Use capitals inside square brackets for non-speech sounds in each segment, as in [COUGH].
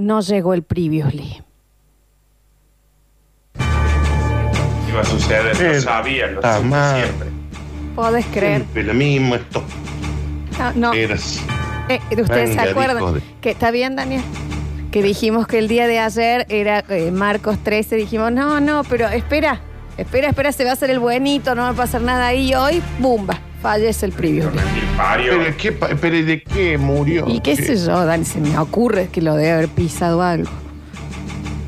no llegó el previously. Iba a suceder, lo sabía, lo mal. siempre. ¿Podés creer? Siempre lo mismo, esto. Ah, no. Eras. Eh, ¿Ustedes se Venga, acuerdan? hijo de- Que está bien, Daniel. Que dijimos que el día de ayer era eh, Marcos 13. Dijimos, no, no, pero espera, espera, espera, se va a hacer el buenito, no va a pasar nada ahí. Y hoy, ¡bumba! Fallece el preview. ¿Pero, qué, pa- pero ¿y de qué murió? Y qué sé yo, Dani, se me ocurre que lo debe haber pisado algo.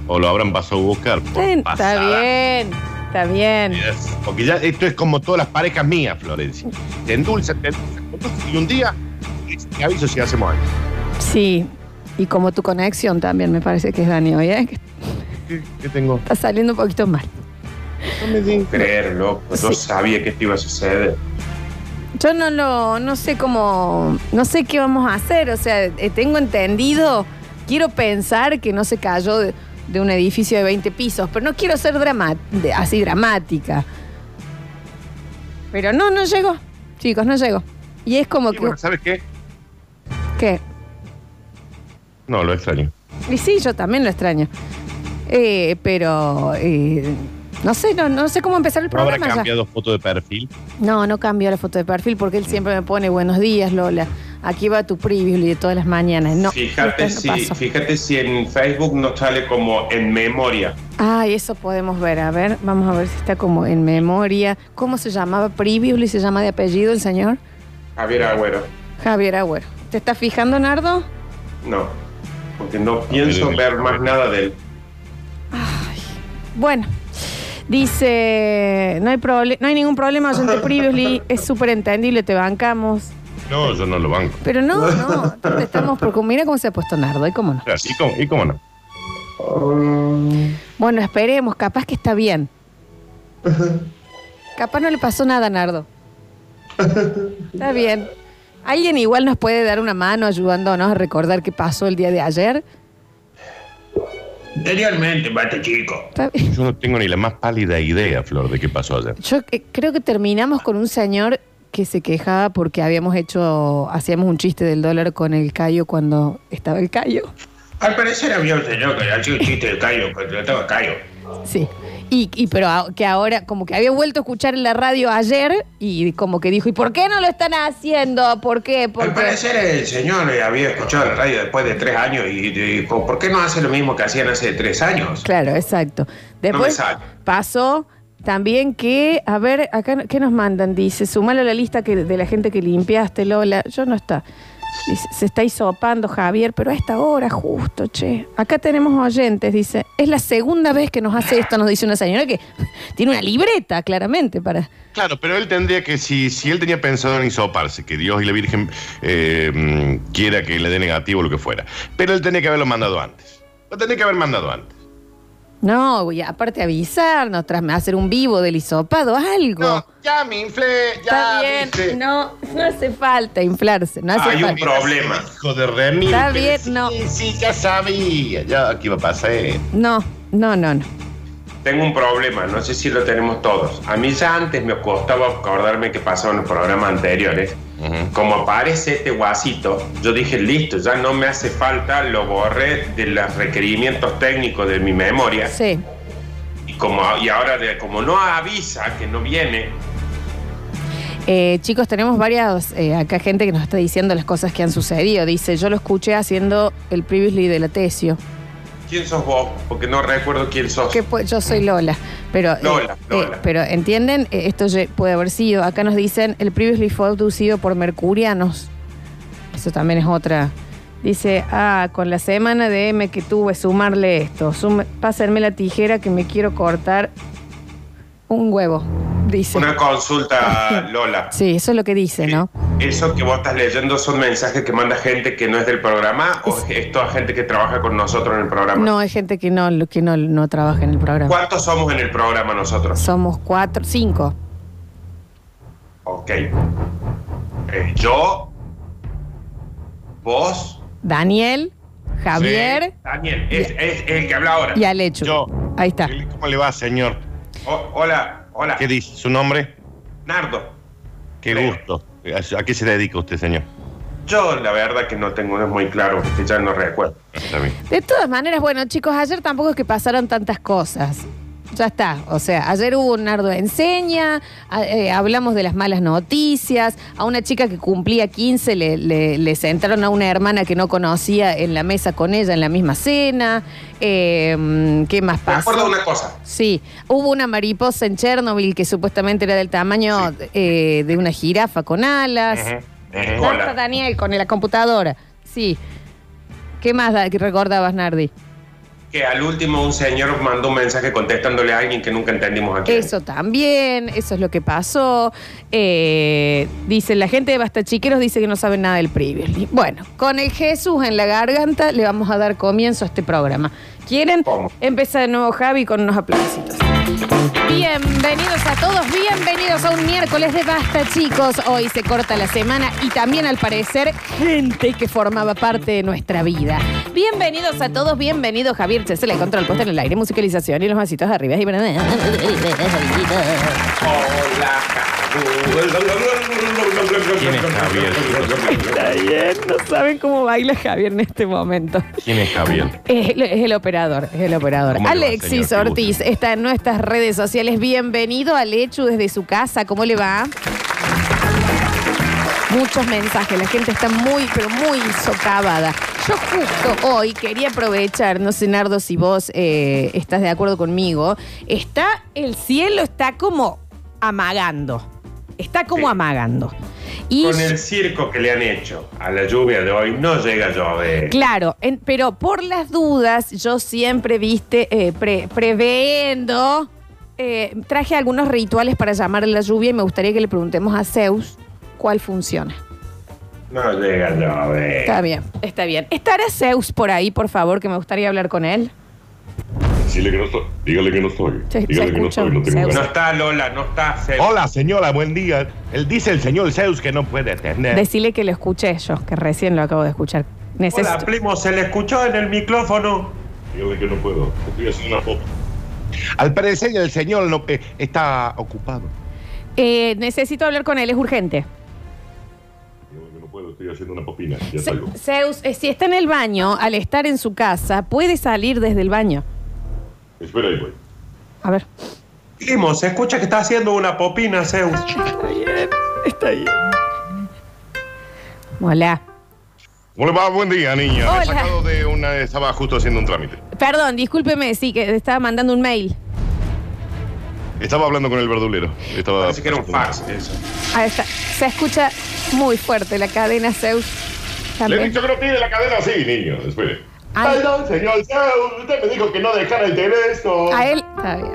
O lo habrán pasado a buscar. por Está pasada. bien, está bien. Yes. Porque ya esto es como todas las parejas mías, Florencia. Te endulza, te endulza, te endulza, y un día te aviso si hacemos algo. Sí, y como tu conexión también me parece que es Dani hoy, ¿eh? ¿Qué, qué tengo? está saliendo un poquito mal. No me digas. Creer, loco. Yo Sí. sabía que esto iba a suceder. Yo no lo, no sé cómo, no sé qué vamos a hacer. O sea, eh, tengo entendido, quiero pensar que no se cayó de, de un edificio de 20 pisos, pero no quiero ser de- así dramática. Pero no, no llegó, chicos, no llegó. Y es como Y que, bueno, ¿sabes qué? ¿qué? No, lo extraño. Y sí, yo también lo extraño. Eh, pero eh, no sé, no, no sé cómo empezar el ¿No habrá programa ya. cambiado foto de perfil? No, no cambió la foto de perfil porque él siempre me pone buenos días, Lola. Aquí va tu preview de todas las mañanas. No, fíjate, si, no fíjate si en Facebook no sale como en memoria. Ay, eso podemos ver. A ver, vamos a ver si está como en memoria. ¿Cómo se llamaba Previously? ¿Se llama de apellido el señor? Javier Agüero. Javier Agüero. ¿Te estás fijando, Nardo? No. Porque no pienso ver más nada de él. Bueno. Dice, no hay, no hay ningún problema, oyente Previously, [LAUGHS] es súper entendible, te bancamos. No, yo no lo banco. Pero no, no, [LAUGHS] te estamos porque mira cómo se ha puesto Nardo, ¿y cómo no? ¿Y cómo, y cómo no? Bueno, esperemos, capaz que está bien. [LAUGHS] Capaz no le pasó nada a Nardo. Está bien. ¿Alguien igual nos puede dar una mano ayudándonos a recordar qué pasó el día de ayer? Anteriormente, mate chico. Yo no tengo ni la más pálida idea, Flor, de qué pasó ayer. Yo eh, creo que terminamos con un señor que se quejaba porque habíamos hecho, hacíamos un chiste del dólar con el callo cuando estaba el callo. Al parecer había un señor que hacía un chiste de callo, cuando estaba callo. Sí. Y, y pero a- que ahora, como que había vuelto a escuchar en la radio ayer y como que dijo, ¿y por qué no lo están haciendo? ¿Por qué? ¿Por Al qué? parecer el señor eh, había escuchado la radio después de tres años y dijo, ¿por qué no hace lo mismo que hacían hace tres años? Claro, exacto. Después sale. pasó también que, a ver, acá, ¿qué nos mandan? Dice, sumale a la lista que, de la gente que limpiaste, Lola. Yo no está. Se está hisopando Javier, pero a esta hora justo, che. Acá tenemos oyentes, dice, es la segunda vez que nos hace esto, nos dice una señora que [LAUGHS] tiene una libreta, claramente, para... Claro, pero él tendría que, si, si él tenía pensado en hisoparse, que Dios y la Virgen eh, mm, quiera que le dé negativo o lo que fuera, pero él tenía que haberlo mandado antes. Lo tenía que haber mandado antes. No, y aparte avisarnos, tras hacer un vivo del hisopado, algo. No, ya me inflé, Está ya bien, viste. no, no hace falta inflarse, no hace Hay un falta. problema. Hijo de remil. Está bien, sí, no. Sí, ya sabía, ya aquí iba a pasar. No, no, no, no. Tengo un problema, no sé si lo tenemos todos. A mí ya antes me costaba acordarme que pasaba en los programas anteriores. Como aparece este guasito, yo dije, listo, ya no me hace falta, lo borré de los requerimientos técnicos de mi memoria. Sí. Y, como, y ahora, de, como no avisa que no viene, Eh, chicos, tenemos varias, eh, acá gente que nos está diciendo las cosas que han sucedido. Dice, yo lo escuché haciendo el previously de la Tesio. ¿Quién sos vos? Porque no recuerdo quién sos. Que pu- yo soy Lola. Pero, eh, Lola, eh, Lola. pero entienden, Eh, esto puede haber sido. Acá nos dicen, el previously fue abducido por mercurianos. Eso también es otra. Dice, ah, con la semana de M que tuve, sumarle esto. Sume, pásenme la tijera que me quiero cortar un huevo. Dice. Una consulta, [LAUGHS] Lola. Sí, eso es lo que dice, ¿no? ¿Eso que vos estás leyendo son mensajes que manda gente que no es del programa o es toda gente que trabaja con nosotros en el programa? No, hay gente que no, que no, no trabaja en el programa. ¿Cuántos somos en el programa nosotros? Somos cuatro, cinco. Ok. Eh, yo, vos, Daniel, Javier Daniel, es, es el que habla ahora. y Alechu. Yo. Ahí está. ¿Cómo le va, señor? O- hola, hola. ¿Qué dice? ¿Su nombre? Nardo. Qué Creo. gusto. ¿A qué se dedica usted, señor? Yo la verdad que no tengo no es muy claro, que ya no recuerdo. Está bien. De todas maneras, bueno, chicos, ayer tampoco es que pasaron tantas cosas. Ya está. O sea, ayer hubo un Nardo enseña, a- eh, hablamos de las malas noticias, a una chica que cumplía 15 le, le- le sentaron a una hermana que no conocía en la mesa con ella en la misma cena. Eh, ¿Qué más Me acuerdo de una cosa. Sí, hubo una mariposa en Chernobyl que supuestamente era del tamaño eh, de una jirafa con alas. Ujú, hola. Daniel, con la computadora. Sí. ¿Qué más da- que recordabas, Nardi? Que al último un señor mandó un mensaje contestándole a alguien que nunca entendimos aquí. Eso también, eso es lo que pasó. Eh, dice, la gente de Basta Chiqueros dice que no sabe nada del Previously. Bueno, con el Jesús en la garganta le vamos a dar comienzo a este programa. ¿Quieren? ¿Cómo? Empieza de nuevo Javi con unos aplausitos. Bienvenidos a todos, bienvenidos a un miércoles de Basta, chicos. Hoy se corta la semana y también al parecer gente que formaba parte de nuestra vida. Bienvenidos a todos, bienvenidos Javier Chesel, el control puesto en el aire, musicalización y los vasitos de arriba. Hola, ¿Quién es Javier, Está bien, no saben cómo baila Javier en este momento. ¿Quién es Javier? Es el, es el operador, es el operador. ¿Cómo le va, Alexis señor? Qué Ortiz está en nuestras redes sociales. Bienvenido al hecho desde su casa. ¿Cómo le va? Muchos mensajes, la gente está muy, pero muy socavada. Yo justo hoy quería aprovechar, no sé, Nardo, si vos eh, estás de acuerdo conmigo, está, el cielo está como amagando, está como Sí. amagando. Y Con el circo que le han hecho a la lluvia de hoy, no llega a llover. Claro, en- pero por las dudas, yo siempre, viste, eh, pre- preveendo, eh, traje algunos rituales para llamar a la lluvia y me gustaría que le preguntemos a Zeus cuál funciona. No llega a llover. Está bien, está bien. ¿Estará Zeus por ahí, por favor, que me gustaría hablar con él? Decirle que no estoy. Dígale que no estoy. Se- se no estoy. No tengo está Lola, no está Zeus. Hola, señora, buen día. Él dice el señor Zeus que no puede atender. Decirle que lo escuché yo, que recién lo acabo de escuchar. Hola, primo, se le escuchó en el micrófono. Dígale que no puedo. Estoy haciendo una foto. Al parecer el señor no, eh, está ocupado. Eh, necesito hablar con él, es urgente. Dígale que no puedo. Estoy haciendo una popina. Ya salgo. Zeus, eh, si está en el baño, al estar en su casa, puede salir desde el baño. Espera ahí, voy. A ver. Primo, se escucha que está haciendo una popina, Zeus. Está bien, está bien. Hola. ¿Cómo le va? Buen día, niña. Hola. Me he sacado de una. Estaba justo haciendo un trámite. Perdón, discúlpeme, sí, que estaba mandando un mail. Estaba hablando con el verdulero. Estaba Parece que era un fax eso. Ahí está. Se escucha muy fuerte la cadena Zeus. Le he dicho que no tiene la cadena así, niño. Espere. Ay. Perdón, señor Zeus. Usted me dijo que no dejara el teléfono. A él, está bien.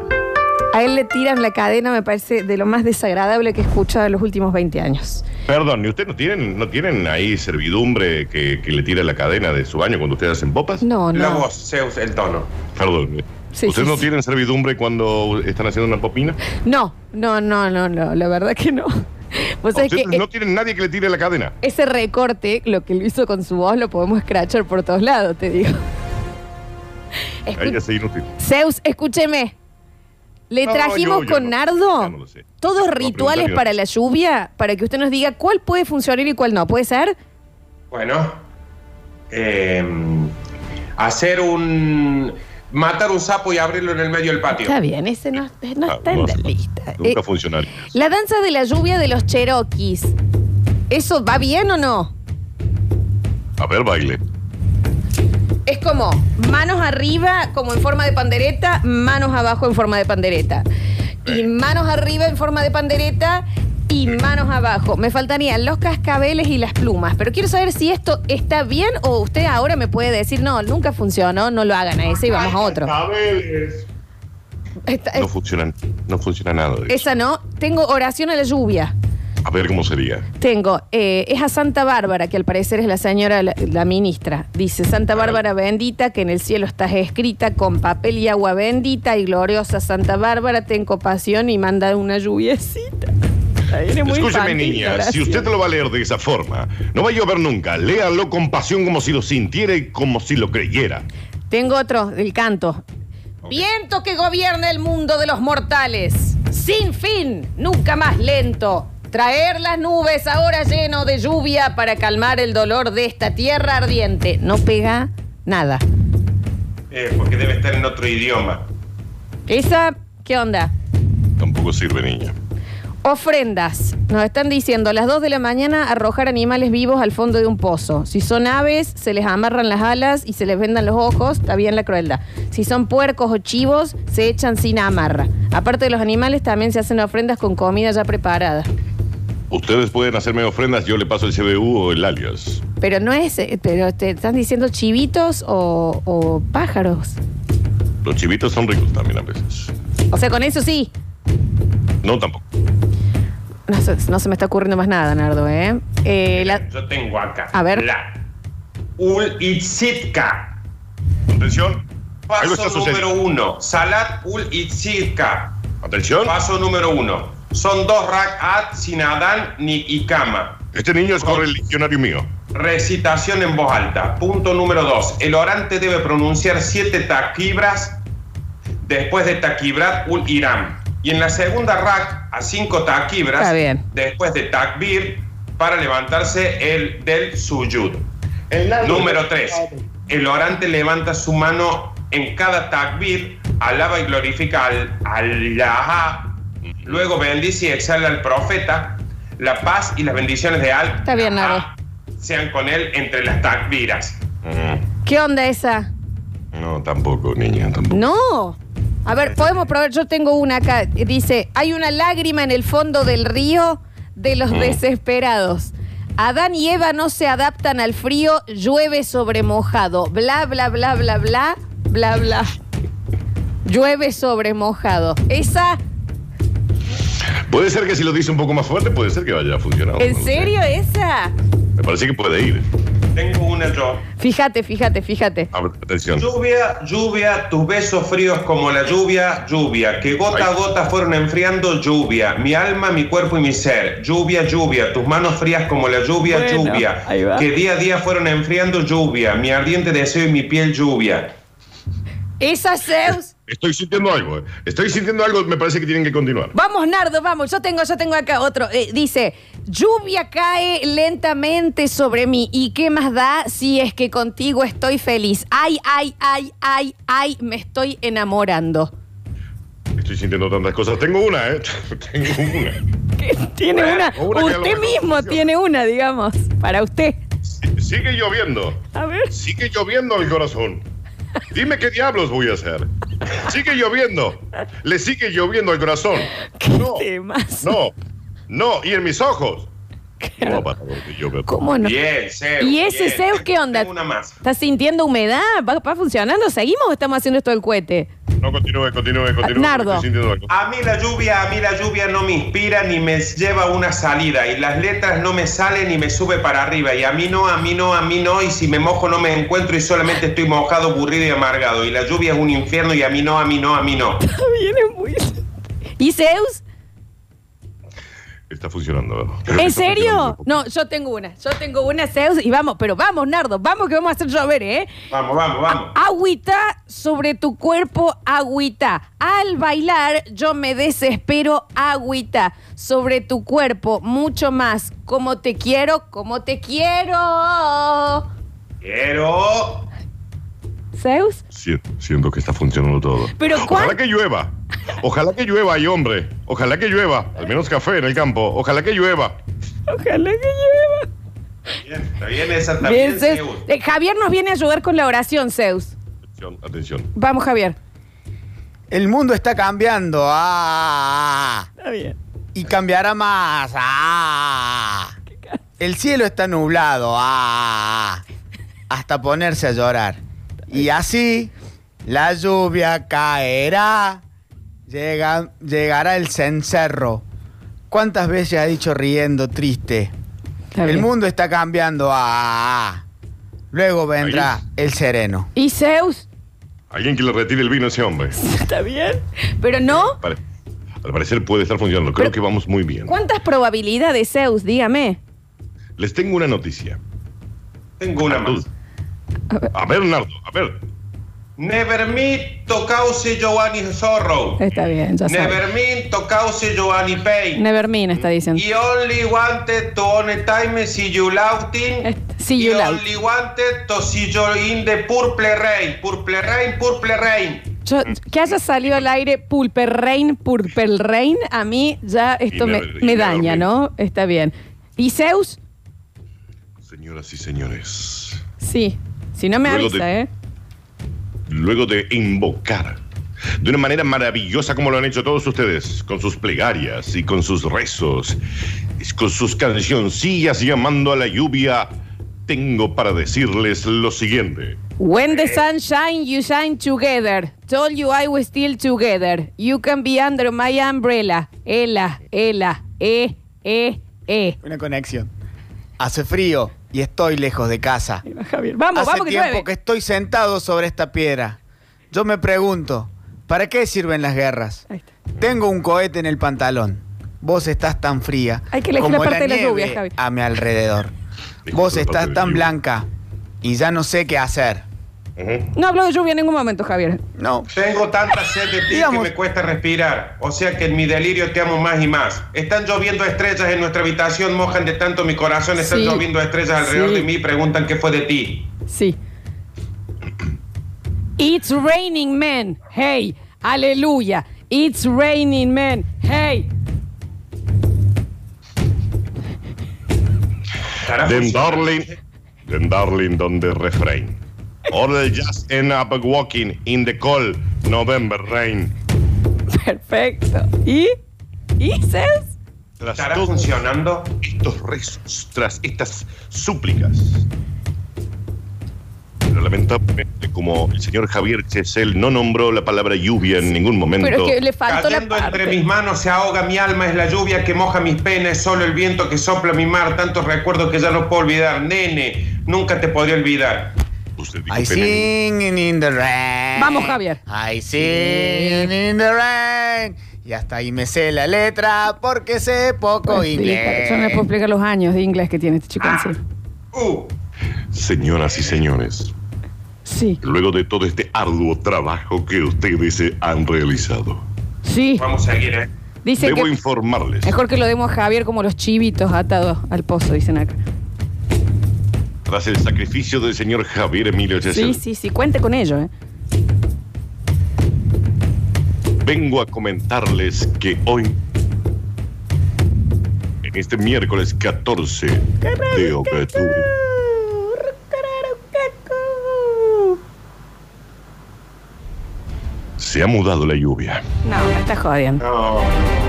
A él le tiran la cadena, me parece de lo más desagradable que he escuchado en los últimos 20 años. Perdón, ¿y ustedes no tienen, no tienen ahí servidumbre que, que le tira la cadena de su baño cuando ustedes hacen popas? No, La no. voz, Zeus, el tono. Perdón. Sí, ¿Ustedes sí, no sí. tienen servidumbre cuando están haciendo una popina? No, no, no, no, no. La verdad que no. Vos sabés que ¿Ustedes no tienen nadie que le tire la cadena? ese recorte, lo que lo hizo con su voz, lo podemos scratchar por todos lados, te digo. Escu- Ahí ya se inútil. Zeus, escúcheme. Le No, trajimos yo- yo con no- Nardo ya no lo sé. todos No, rituales para la lluvia, para que usted nos diga cuál puede funcionar y cuál no. ¿Puede ser? Bueno, eh, hacer un. Matar un sapo y abrirlo en el medio del patio. Está bien, ese no, no Ah, está en no la lista. Nunca Eh, funcionaría. la danza de la lluvia de los cherokees. ¿Eso va bien o no? A ver, baile. Es como manos arriba, como en forma de pandereta, manos abajo en forma de pandereta. Y manos arriba en forma de pandereta y manos abajo. Me faltarían los cascabeles y las plumas. Pero quiero saber si esto está bien o usted ahora me puede decir, no, nunca funcionó, no lo hagan a ese y vamos a otro. Cabeles. Esta- No funciona, no funciona nada de eso. esa no. Tengo oración a la lluvia. A ver cómo sería. Tengo, eh, es a Santa Bárbara, que al parecer es la señora, la, la ministra. Dice, Santa Bárbara bendita, que en el cielo estás escrita con papel y agua bendita, y gloriosa Santa Bárbara, ten compasión y manda una lluviecita. Viene muy Escúcheme, infantil niña, si usted lo va a leer de esa forma, no va a llover nunca. Léalo con pasión como si lo sintiera y como si lo creyera. Tengo otro, el canto. Viento que gobierna el mundo de los mortales, sin fin, nunca más lento, Traer las nubes ahora lleno de lluvia para calmar el dolor de esta tierra ardiente. No pega nada. Eh, porque debe estar en otro idioma. Esa, ¿qué onda? Tampoco sirve, niña. Ofrendas. Nos están diciendo a las 2 de la mañana arrojar animales vivos al fondo de un pozo. Si son aves, se les amarran las alas y se les vendan los ojos, está bien la crueldad. Si son puercos o chivos, se echan sin amarra. Aparte de los animales, también se hacen ofrendas con comida ya preparada. Ustedes pueden hacerme ofrendas, yo le paso el CBU o el alias. Pero no es, eh, pero te están diciendo chivitos o, o pájaros. Los chivitos son ricos también a veces. O sea, con eso sí. No, tampoco. No, se- no se me está ocurriendo más nada, Nardo, ¿eh? Eh, la- Yo tengo acá. A ver. La Ul-Itzitka. Atención. Algo está Paso número uno. Salat Ul-Itzitka. Atención. Paso número uno. Son dos rak'at sin Adán ni Ikama. Este niño es correligionario mío. Recitación en voz alta. Punto número dos. El orante debe pronunciar siete takibras después de takibrat ul iram. Y en la segunda rak a cinco bien. después de takbir para levantarse el del suyud. El Número 3. El orante levanta su mano en cada takbir, alaba y glorifica al Allah. Luego bendice y exhala al profeta. La paz y las bendiciones de Al Está bien, Nardo. sean con él entre las takbiras. ¿Qué onda esa? No, tampoco, niña, tampoco. No. A ver, podemos probar. Yo tengo una acá. Dice: Hay una lágrima en el fondo del río de los Mm. desesperados. Adán y Eva no se adaptan al frío, llueve sobre mojado. Bla, bla, bla, bla, bla, bla, bla. Llueve sobre mojado. Esa, Puede ser que si lo dice un poco más fuerte, puede ser que vaya a funcionar. ¿en no lo sé. serio esa? Me parece que puede ir. Tengo una yo. Fíjate, fíjate, fíjate. A ver, atención. Lluvia, lluvia, tus besos fríos como la lluvia, lluvia, que gota a gota fueron enfriando lluvia, mi alma, mi cuerpo y mi ser, lluvia, lluvia, tus manos frías como la lluvia, Bueno, lluvia, ahí va. que día a día fueron enfriando lluvia, mi ardiente deseo y mi piel lluvia. Esa Zeus. Estoy sintiendo algo. eh. Estoy sintiendo algo, me parece que tienen que continuar. Vamos, Nardo, vamos. Yo tengo, yo tengo acá otro. Eh, dice, lluvia cae lentamente sobre mí. ¿Y qué más da si es que contigo estoy feliz? Ay, ay, ay, ay, ay, me estoy enamorando. Estoy sintiendo tantas cosas. Tengo una, ¿eh? [LAUGHS] Tengo una. Tiene una. Usted mismo tiene una, digamos, para usted. Sigue lloviendo. A ver. Sigue lloviendo el corazón. Dime qué diablos voy a hacer. Sigue lloviendo. Le sigue lloviendo el corazón. No, temas? no, no. Y en mis ojos. No va a parar de llover. ¿Cómo no? Bien, Zeus. ¿Y ese bien. Zeus qué onda? Tengo una más. ¿Estás sintiendo humedad? ¿Va, va funcionando? ¿Seguimos o estamos haciendo esto del cohete? No, continúe, continúe, continúe. Nardo. A mí la lluvia, a mí la lluvia no me inspira ni me lleva a una salida y las letras no me salen ni me sube para arriba y a mí no, a mí no, a mí no y si me mojo no me encuentro y solamente estoy mojado, aburrido y amargado y la lluvia es un infierno y a mí no, a mí no, a mí no. [LAUGHS] Viene muy... ¿Y Zeus? Está funcionando. Creo ¿En serio? funcionando. No, yo tengo una. Yo tengo una, Zeus, y vamos, pero vamos, Nardo, vamos que vamos a hacer llover, ¿eh? Vamos, vamos, vamos. Agüita sobre tu cuerpo, agüita. Al bailar yo me desespero, agüita. Sobre tu cuerpo, mucho más. Como te quiero, como te quiero. Quiero. Zeus. Si- Siento que está funcionando todo. Pero Ojalá que llueva. Ojalá que llueva, ay hombre. Ojalá que llueva. Al menos café en el campo. Ojalá que llueva. Ojalá que llueva. Bien, está bien esa también, Bien, Zeus. Zeus. Eh, Javier nos viene a ayudar con la oración, Zeus. Atención, atención. Vamos, Javier. El mundo está cambiando. Ah, Está bien. y cambiará más. Ah, el cielo está nublado. Ah, hasta ponerse a llorar. Y así la lluvia caerá. Llega- llegará el cencerro. ¿Cuántas veces ha dicho riendo triste? Está El mundo está cambiando. Ah, luego vendrá el sereno. ¿Y Zeus? Alguien que le retire el vino a ese hombre. [LAUGHS] Está bien. Pero no. Al parecer puede estar funcionando. Creo Pero- que vamos muy bien. ¿Cuántas probabilidades, Zeus? Dígame. Les tengo una noticia. Tengo una más. A ver, Nardo, a ver. Never to cause Giovanni sorrow. Está bien, ya sabes. Never to cause Giovanni pain. Nevermin está diciendo. He only wanted to one time see you laughing. Est- see you He laughing. only wanted to see you in the purple rain. Purple rain, purple rain. Yo- que haya salido al aire Pulper Rain, Purple Rain, a mí ya esto Y me, me y daña, Nevermind. ¿no? Está bien. ¿Y Zeus? Señoras y señores, Sí. Si no me Luego avisa, de- ¿eh? luego de invocar de una manera maravillosa como lo han hecho todos ustedes, con sus plegarias y con sus rezos, con sus cancioncillas llamando a la lluvia, tengo para decirles lo siguiente. When the sun shine, you shine together. Told you I was still together. You can be under my umbrella. Ela, ela, e, e, e. Una conexión. Hace frío y estoy lejos de casa. Ahí va Javier. Vamos, Hace vamos que tiempo llueve. que estoy sentado sobre esta piedra. Yo me pregunto, ¿para qué sirven las guerras? Ahí está. Tengo un cohete en el pantalón. Vos estás tan fría Hay que elegir como la parte de la nieve lluvia, Javi. a mi alrededor. Vos estás tan blanca y ya no sé qué hacer. No hablo de lluvia en ningún momento, Javier. No, Tengo tanta sed de ti Digamos- que me cuesta respirar. O sea que en mi delirio te amo más y más. Están lloviendo estrellas en nuestra habitación, mojan de tanto mi corazón. Están Sí. lloviendo estrellas alrededor Sí. de mí y preguntan qué fue de ti. Sí. It's raining men. Hey, aleluya. It's raining men. Hey. Carajo, Den. Darling, den Darling donde refrain. All just end up walking in the cold November rain. Perfecto. ¿Y? ¿Y Zeus? Tras ¿Estará todos funcionando? estos rezos, tras estas súplicas. Pero lamentablemente, como el señor Javier Chesel no nombró la palabra lluvia en ningún momento, Pero es que le faltó la Cayendo entre parte. mis manos se ahoga mi alma, es la lluvia que moja mis penas, es solo el viento que sopla mi mar, tantos recuerdos que ya no puedo olvidar. Nene, nunca te podré olvidar. Usted dijo I sing in the rain. Vamos, Javier. I sing in the rain. Y hasta ahí me sé la letra porque sé poco inglés. Yo no le puedo explicar los años de inglés que tiene este chico Ah. encima. Uh, Señoras y señores, Sí, luego de todo este arduo trabajo que ustedes eh, han realizado, sí. vamos a seguir, ¿eh? Dice debo que informarles mejor que lo demos a Javier como los chivitos atados al pozo, dicen acá. Tras el sacrificio del señor Javier Emilio Chesel, Sí, sí, sí. Cuente con ello, ¿eh? vengo a comentarles que hoy, en este miércoles 14 de octubre, se ha mudado la lluvia. No, me estás jodiendo. No.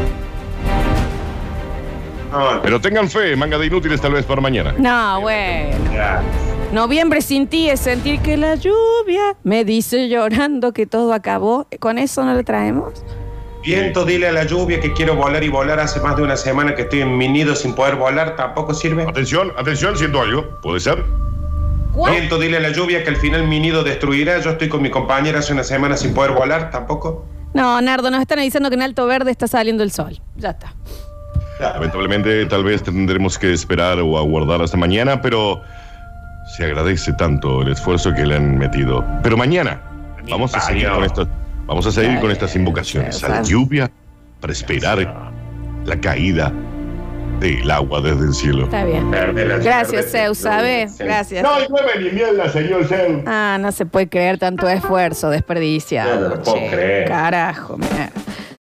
No, Pero tengan fe, manga de inútiles tal vez para mañana. No, bueno. ya. Noviembre sin ti es sentir que la lluvia me dice llorando que todo acabó. ¿Con eso no lo traemos? Viento, dile a la lluvia que quiero volar y volar. Hace más de una semana que estoy en mi nido sin poder volar. ¿Tampoco sirve? Atención, atención, siento algo. ¿Puede ser? Viento, dile a la lluvia que al final mi nido destruirá. Yo estoy con mi compañera hace una semana sin poder volar. ¿Tampoco? No, Nardo, nos están avisando que en Alto Verde está saliendo el sol. Ya está. Lamentablemente, tal vez tendremos que esperar o aguardar hasta mañana, pero se agradece tanto el esfuerzo que le han metido. Pero mañana vamos a seguir con estas, vamos a seguir con estas invocaciones a la lluvia para esperar la caída del agua desde el cielo. Está bien. Gracias, Zeus, ¿sabes? Gracias. No llueve ni mierda, señor Zeus. Ah, no se puede creer tanto esfuerzo desperdiciado. No, no lo puedo creer. Carajo, mierda.